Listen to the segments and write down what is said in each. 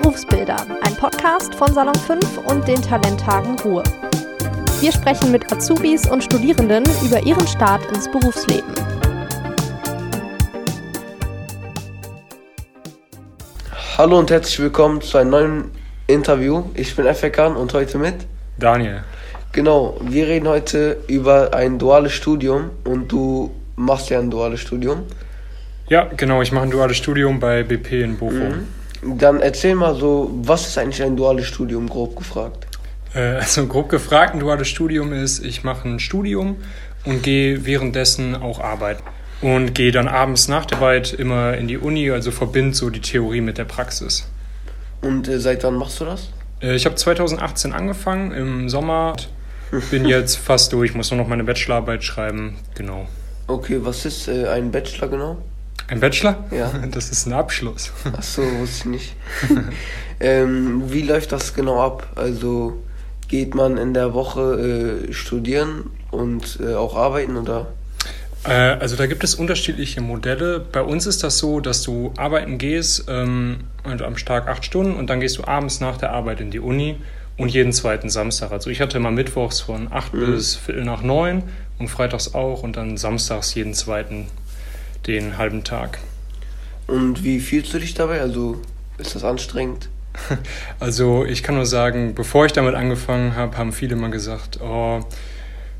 Berufsbilder, ein Podcast von Salon 5 und den Talenttagen Ruhr. Wir sprechen mit Azubis und Studierenden über ihren Start ins Berufsleben. Hallo und herzlich willkommen zu einem neuen Interview. Ich bin Efekan und heute mit Daniel. Genau, wir reden heute über ein duales Studium und du machst ja ein duales Studium. Ja, genau, ich mache ein duales Studium bei BP in Bochum. Mhm. Dann erzähl mal so, was ist eigentlich ein duales Studium, grob gefragt? Äh, also grob gefragt, ein duales Studium ist, ich mache ein Studium und gehe währenddessen auch arbeiten. Und gehe dann abends nach der Arbeit immer in die Uni, also verbinde so die Theorie mit der Praxis. Und äh, seit wann machst du das? Äh, ich habe 2018 angefangen, im Sommer. Bin jetzt fast durch, muss nur noch meine Bachelorarbeit schreiben, genau. Okay, was ist ein Bachelor genau? Ein Bachelor? Ja. Das ist ein Abschluss. Ach so, wusste ich nicht. ähm, wie läuft das genau ab? Also geht man in der Woche äh, studieren und äh, auch arbeiten oder? Äh, also da gibt es unterschiedliche Modelle. Bei uns ist das so, dass du arbeiten gehst, ähm, also am Tag acht Stunden und dann gehst du abends nach der Arbeit in die Uni und jeden zweiten Samstag. Also ich hatte immer mittwochs von acht mhm. bis viertel nach neun und freitags auch und dann samstags jeden zweiten den halben Tag. Und wie fühlst du dich dabei? Also ist das anstrengend? Also ich kann nur sagen, bevor ich damit angefangen habe, haben viele mal gesagt, oh,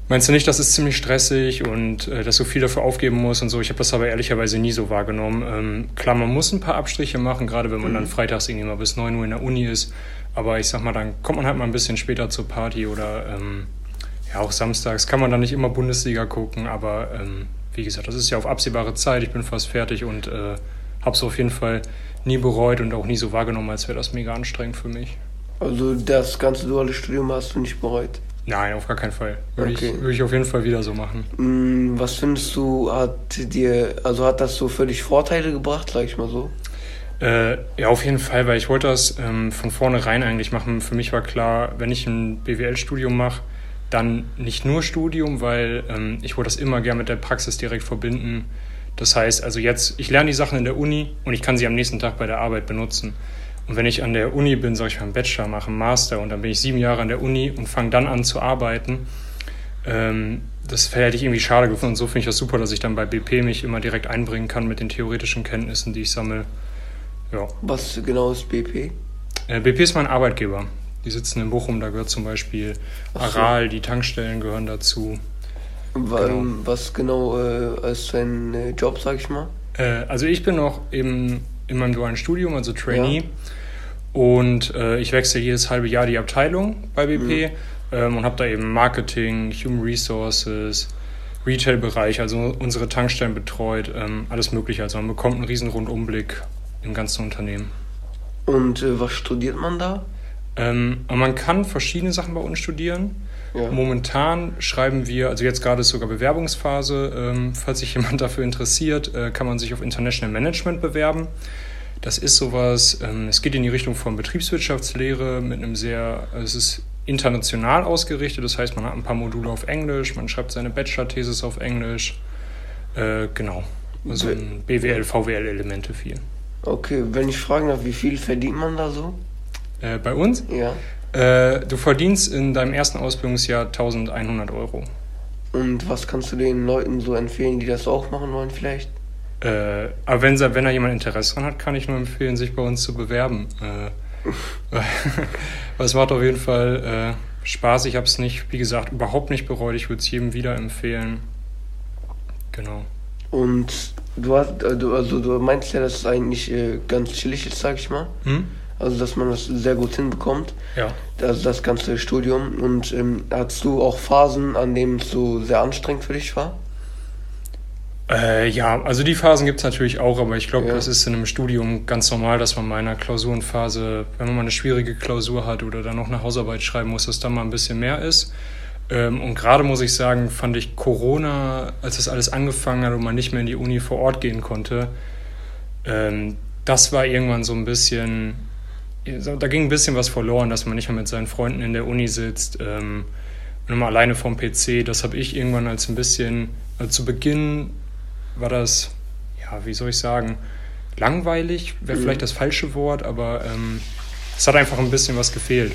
meinst du nicht, das ist ziemlich stressig und äh, dass du viel dafür aufgeben musst und so. Ich habe das aber ehrlicherweise nie so wahrgenommen. Ähm, klar, man muss ein paar Abstriche machen, gerade wenn man mhm. dann freitags irgendwie mal bis 9 Uhr in der Uni ist. Aber ich sag mal, dann kommt man halt mal ein bisschen später zur Party oder ähm, ja, auch samstags kann man dann nicht immer Bundesliga gucken, aber ähm, wie gesagt, das ist ja auf absehbare Zeit. Ich bin fast fertig und äh, habe es auf jeden Fall nie bereut und auch nie so wahrgenommen, als wäre das mega anstrengend für mich. Also das ganze duale Studium hast du nicht bereut? Nein, auf gar keinen Fall. Würde, okay. ich, würde ich auf jeden Fall wieder so machen. Mm, was findest du, hat dir, also hat das so für dich Vorteile gebracht, sag ich mal so? Äh, ja, auf jeden Fall, weil ich wollte das ähm, von vornherein eigentlich machen. Für mich war klar, wenn ich ein BWL-Studium mache, dann nicht nur Studium, weil ähm, ich wollte das immer gerne mit der Praxis direkt verbinden. Das heißt, also jetzt, ich lerne die Sachen in der Uni und ich kann sie am nächsten Tag bei der Arbeit benutzen. Und wenn ich an der Uni bin, sage ich mal, einen Bachelor mache, einen Master und dann bin ich sieben Jahre an der Uni und fange dann an zu arbeiten, ähm, das hätte ich irgendwie schade gefunden. Und so finde ich das super, dass ich dann bei BP mich immer direkt einbringen kann mit den theoretischen Kenntnissen, die ich sammle. Ja. Was genau ist BP? Äh, BP ist mein Arbeitgeber. Die sitzen in Bochum, da gehört zum Beispiel Aral, die Tankstellen gehören dazu. Genau. Was genau äh, ist dein äh, Job, sag ich mal? Äh, also ich bin noch im, in meinem dualen Studium, also Trainee. Ja. Und äh, ich wechsle jedes halbe Jahr die Abteilung bei BP mhm. ähm, und habe da eben Marketing, Human Resources, Retail-Bereich, also unsere Tankstellen betreut, ähm, alles Mögliche. Also man bekommt einen riesen Rundumblick im ganzen Unternehmen. Und äh, was studiert man da? Ähm, man kann verschiedene Sachen bei uns studieren. Ja. Momentan schreiben wir, also jetzt gerade ist sogar Bewerbungsphase, ähm, falls sich jemand dafür interessiert, äh, kann man sich auf International Management bewerben. Das ist sowas, ähm, es geht in die Richtung von Betriebswirtschaftslehre mit einem sehr, es ist international ausgerichtet, das heißt, man hat ein paar Module auf Englisch, man schreibt seine Bachelor-Thesis auf Englisch. Äh, genau, also BWL, VWL-Elemente viel. Okay, wenn ich fragen darf, wie viel verdient man da so? Äh, bei uns? Ja. Äh, du verdienst in deinem ersten Ausbildungsjahr 1100 Euro. Und was kannst du den Leuten so empfehlen, die das auch machen wollen vielleicht? Äh, aber wenn, wenn da jemand Interesse dran hat, kann ich nur empfehlen, sich bei uns zu bewerben. Äh, es macht auf jeden Fall äh, Spaß. Ich habe es nicht, wie gesagt, überhaupt nicht bereut. Ich würde es jedem wieder empfehlen. Genau. Und du hast, also, also du meinst ja, dass es eigentlich äh, ganz chillig ist, sag ich mal. Hm? Also dass man das sehr gut hinbekommt. Ja. Also das ganze Studium. Und ähm, hattest du auch Phasen, an denen es so sehr anstrengend für dich war? Äh, ja, also die Phasen gibt es natürlich auch, aber ich glaube, ja. das ist in einem Studium ganz normal, dass man mal in einer Klausurenphase, wenn man mal eine schwierige Klausur hat oder dann noch eine Hausarbeit schreiben muss, dass da mal ein bisschen mehr ist. Ähm, und gerade muss ich sagen, fand ich Corona, als das alles angefangen hat und man nicht mehr in die Uni vor Ort gehen konnte, ähm, das war irgendwann so ein bisschen, da ging ein bisschen was verloren, dass man nicht mehr mit seinen Freunden in der Uni sitzt ähm, und immer alleine vom PC. Das habe ich irgendwann als ein bisschen, also zu Beginn war das, ja, wie soll ich sagen, langweilig, wäre mhm. vielleicht das falsche Wort, aber ähm, es hat einfach ein bisschen was gefehlt,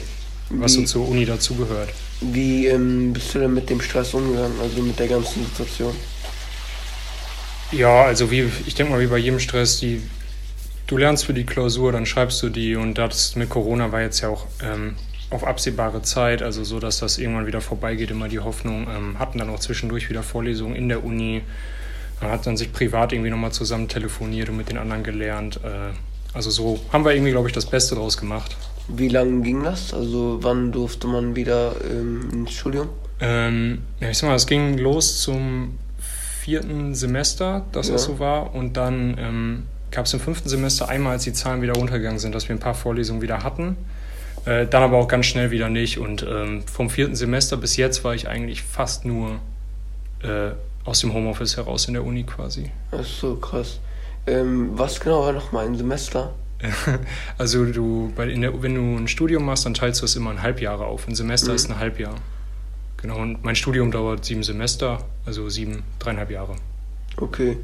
was wie, so zur Uni dazugehört. Wie ähm, bist du denn mit dem Stress umgegangen, also mit der ganzen Situation? Ja, also wie, ich denke mal, wie bei jedem Stress, die, du lernst für die Klausur, dann schreibst du die und das mit Corona war jetzt ja auch ähm, auf absehbare Zeit, also so, dass das irgendwann wieder vorbeigeht, immer die Hoffnung. Ähm, hatten dann auch zwischendurch wieder Vorlesungen in der Uni. Man hat dann sich privat irgendwie nochmal zusammen telefoniert und mit den anderen gelernt. Äh, also so haben wir irgendwie, glaube ich, das Beste draus gemacht. Wie lange ging das? Also wann durfte man wieder ähm, ins Studium? Ähm, ja, ich sag mal, es ging los zum vierten Semester, dass ja. das so war. Und dann ähm, gab es im fünften Semester einmal, als die Zahlen wieder runtergegangen sind, dass wir ein paar Vorlesungen wieder hatten. Äh, dann aber auch ganz schnell wieder nicht. Und ähm, vom vierten Semester bis jetzt war ich eigentlich fast nur äh, aus dem Homeoffice heraus in der Uni quasi. Ist so krass. Ähm, was genau war nochmal ein Semester? also du, bei, der, wenn du ein Studium machst, dann teilst du es immer in Halbjahre auf. Ein Semester mhm. ist ein Halbjahr. Genau, und mein Studium dauert sieben Semester, also sieben, dreieinhalb Jahre. Okay.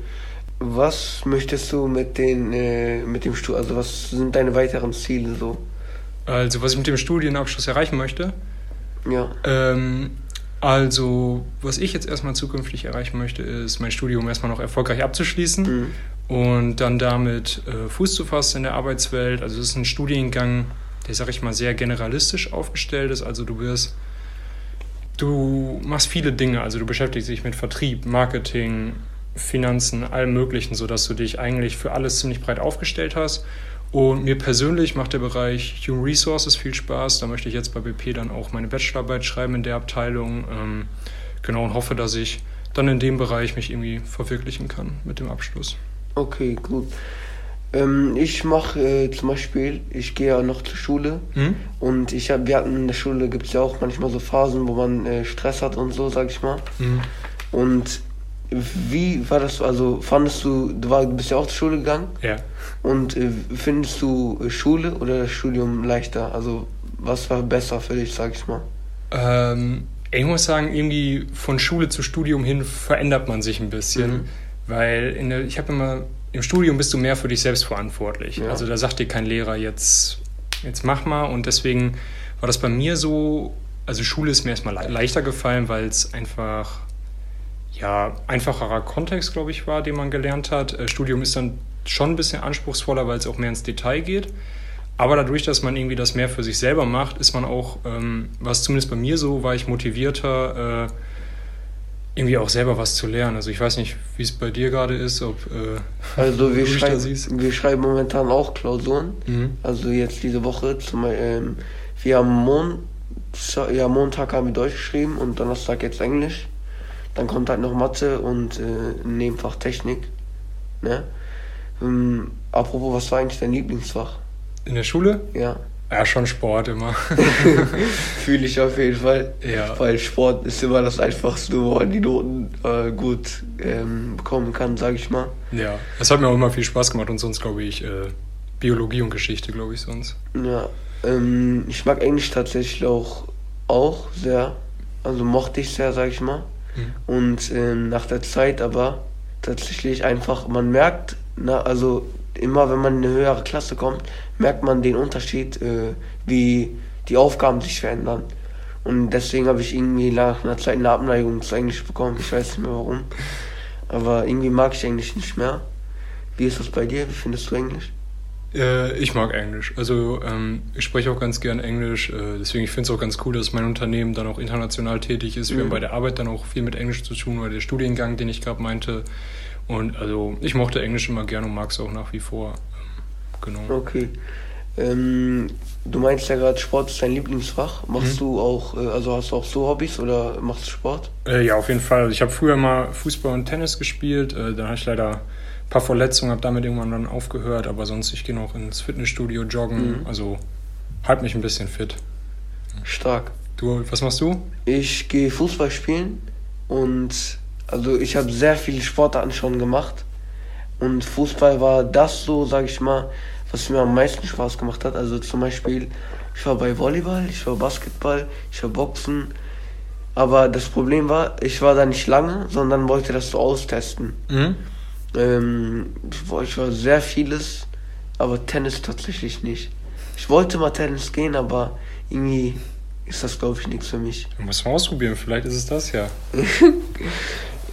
Was möchtest du mit, den, äh, mit dem Studium, also was sind deine weiteren Ziele so? Also was ich mit dem Studienabschluss erreichen möchte? Ja. Ähm, also was ich jetzt erstmal zukünftig erreichen möchte, ist mein Studium erstmal noch erfolgreich abzuschließen. Mhm und dann damit äh, Fuß zu fassen in der Arbeitswelt. Also es ist ein Studiengang, der, sag ich mal, sehr generalistisch aufgestellt ist. Also du wirst, du machst viele Dinge, also du beschäftigst dich mit Vertrieb, Marketing, Finanzen, allem Möglichen, sodass du dich eigentlich für alles ziemlich breit aufgestellt hast. Und mir persönlich macht der Bereich Human Resources viel Spaß. Da möchte ich jetzt bei BP dann auch meine Bachelorarbeit schreiben in der Abteilung. Ähm, genau, und hoffe, dass ich dann in dem Bereich mich irgendwie verwirklichen kann mit dem Abschluss. Okay, gut. Ähm, ich mache äh, zum Beispiel, ich gehe ja noch zur Schule mhm. und ich hab, wir hatten in der Schule gibt es ja auch manchmal so Phasen, wo man äh, Stress hat und so, sag ich mal. Mhm. Und wie war das, also fandest du, du, war, du bist ja auch zur Schule gegangen? Ja. Und äh, findest du äh, Schule oder das Studium leichter? Also was war besser für dich, sag ich mal? Ähm, ich muss sagen, irgendwie von Schule zu Studium hin verändert man sich ein bisschen. Mhm. Weil in der, ich habe immer, im Studium bist du mehr für dich selbst verantwortlich. Ja. Also da sagt dir kein Lehrer jetzt, jetzt mach mal. Und deswegen war das bei mir so, also Schule ist mir erstmal le leichter gefallen, weil es einfach ja, einfacherer Kontext, glaube ich, war, den man gelernt hat. Äh, Studium ist dann schon ein bisschen anspruchsvoller, weil es auch mehr ins Detail geht. Aber dadurch, dass man irgendwie das mehr für sich selber macht, ist man auch, ähm, was zumindest bei mir so, war ich motivierter, äh, irgendwie auch selber was zu lernen. Also ich weiß nicht, wie es bei dir gerade ist, ob äh, also wir schreiben, wir schreiben momentan auch Klausuren. Mhm. Also jetzt diese Woche zum ähm, wir haben Mon ja, Montag haben wir Deutsch geschrieben und Donnerstag jetzt Englisch. Dann kommt halt noch Mathe und äh, Nebenfach Technik. Ne? Ähm, apropos, was war eigentlich dein Lieblingsfach? In der Schule? Ja. Ja, schon Sport immer. Fühle ich auf jeden Fall. Ja. Weil Sport ist immer das Einfachste, wo man die Noten äh, gut ähm, bekommen kann, sage ich mal. Ja, es hat mir auch immer viel Spaß gemacht und sonst glaube ich äh, Biologie und Geschichte, glaube ich, sonst. Ja, ähm, ich mag Englisch tatsächlich auch, auch sehr. Also mochte ich sehr, sage ich mal. Mhm. Und ähm, nach der Zeit aber tatsächlich einfach, man merkt, na, also immer wenn man in eine höhere Klasse kommt, merkt man den Unterschied, äh, wie die Aufgaben sich verändern. Und deswegen habe ich irgendwie nach einer Zeit eine Abneigung zu Englisch bekommen. Ich weiß nicht mehr warum. Aber irgendwie mag ich Englisch nicht mehr. Wie ist das bei dir? Wie findest du Englisch? Äh, ich mag Englisch. Also ähm, ich spreche auch ganz gern Englisch. Äh, deswegen ich finde es auch ganz cool, dass mein Unternehmen dann auch international tätig ist. Wir haben mhm. bei der Arbeit dann auch viel mit Englisch zu tun, weil der Studiengang, den ich gerade meinte, und also ich mochte Englisch immer gerne und mag es auch nach wie vor. Genau. Okay. Ähm, du meinst ja gerade, Sport ist dein Lieblingsfach. Machst mhm. du auch, äh, also hast du auch so Hobbys oder machst du Sport? Äh, ja, auf jeden Fall. Also ich habe früher mal Fußball und Tennis gespielt. Äh, dann hatte ich leider paar Verletzungen, habe damit irgendwann dann aufgehört. Aber sonst, ich gehe noch ins Fitnessstudio joggen. Mhm. Also halt mich ein bisschen fit. Stark. Du, was machst du? Ich gehe Fußball spielen und also ich habe sehr viele Sportarten schon gemacht und Fußball war das so, sage ich mal, was mir am meisten Spaß gemacht hat. Also zum Beispiel, ich war bei Volleyball, ich war Basketball, ich war Boxen. Aber das Problem war, ich war da nicht lange, sondern wollte das so austesten. Mhm. Ähm, ich war- ich war sehr vieles, aber Tennis tatsächlich nicht. Ich wollte mal Tennis gehen, aber irgendwie ist das, glaube ich, nichts für mich. Du musst mal ausprobieren, vielleicht ist es das ja.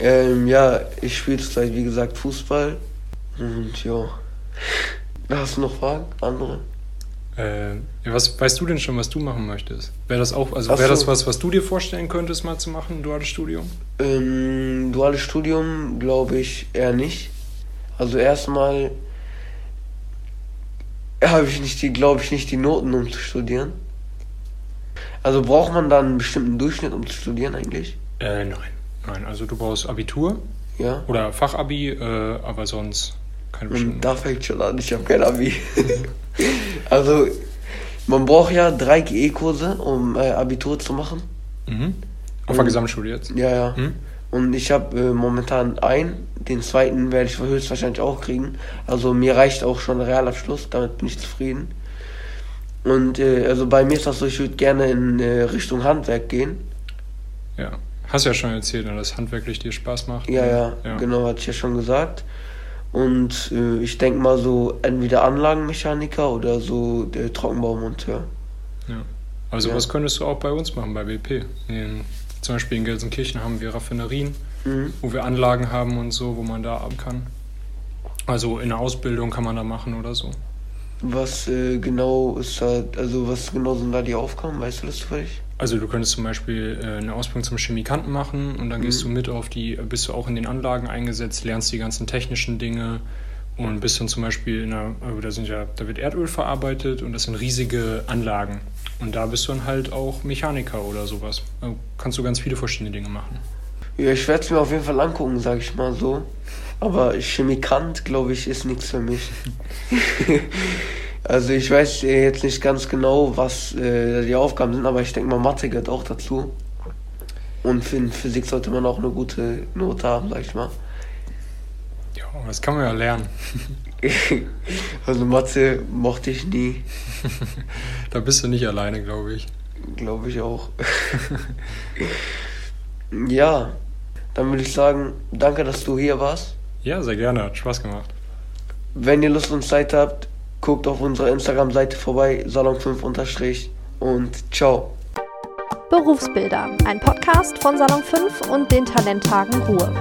Ähm, ja, ich spiele zurzeit, wie gesagt, Fußball. Und ja. Hast du noch Fragen? Andere? Äh, was weißt du denn schon, was du machen möchtest? Wäre das auch, also wäre das so. was, was du dir vorstellen könntest, mal zu machen, ein duales Studium? Ähm, duales Studium glaube ich eher nicht. Also erstmal habe ich nicht die, glaube ich, nicht die Noten, um zu studieren. Also braucht man dann einen bestimmten Durchschnitt, um zu studieren eigentlich? Äh, nein. Nein, also du brauchst Abitur Ja. oder Fachabi, äh, aber sonst keine Und da fängt schon an, ich habe kein Abi. also man braucht ja drei GE-Kurse, um äh, Abitur zu machen. Mhm. Auf der Gesamtschule jetzt? Ja, ja. Hm? Und ich habe äh, momentan einen, den zweiten werde ich höchstwahrscheinlich auch kriegen. Also mir reicht auch schon der Realabschluss, damit bin ich zufrieden. Und äh, also bei mir ist das so, ich würde gerne in äh, Richtung Handwerk gehen. Ja. Hast ja schon erzählt, ne, dass handwerklich dir Spaß macht. Ja, ne? ja, ja. genau, hatte ich ja schon gesagt. Und äh, ich denke mal so entweder Anlagenmechaniker oder so der Trockenbaumonteur. Ja. Also Ja. was könntest du auch bei uns machen, bei BP? In, zum Beispiel in Gelsenkirchen haben wir Raffinerien, Mhm. wo wir Anlagen haben und so, wo man da arbeiten kann. Also in der Ausbildung kann man da machen oder so. Was äh, genau ist da, also was genau sind da die Aufgaben, weißt du das zufällig? Also du könntest zum Beispiel äh, eine Ausbildung zum Chemikanten machen und dann gehst Mhm. du mit auf die, bist du auch in den Anlagen eingesetzt, lernst die ganzen technischen Dinge und bist dann zum Beispiel in einer, also da sind ja, da wird Erdöl verarbeitet und das sind riesige Anlagen. Und da bist du dann halt auch Mechaniker oder sowas. Da kannst du ganz viele verschiedene Dinge machen. Ja, ich werde es mir auf jeden Fall angucken, sag ich mal so. Aber Chemikant, glaube ich, ist nichts für mich. also ich weiß äh, jetzt nicht ganz genau, was äh, die Aufgaben sind, aber ich denke mal, Mathe gehört auch dazu. Und für Physik sollte man auch eine gute Note haben, sag ich mal. Ja, das kann man ja lernen. also Mathe mochte ich nie, Da bist du nicht alleine, glaube ich. glaube ich auch. ja, dann würde ich sagen, danke, dass du hier warst. Ja, sehr gerne, hat Spaß gemacht. Wenn ihr Lust und Zeit habt, guckt auf unserer Instagram-Seite vorbei, Salon5 unterstrich und ciao. Berufsbilder, ein Podcast von Salon 5 und den Talenttagen Ruhr.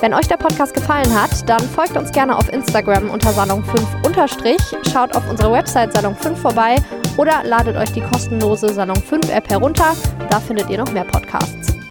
Wenn euch der Podcast gefallen hat, dann folgt uns gerne auf Instagram unter Salon 5 unterstrich, schaut auf unserer Website Salon 5 vorbei oder ladet euch die kostenlose Salon 5 App herunter. Da findet ihr noch mehr Podcasts.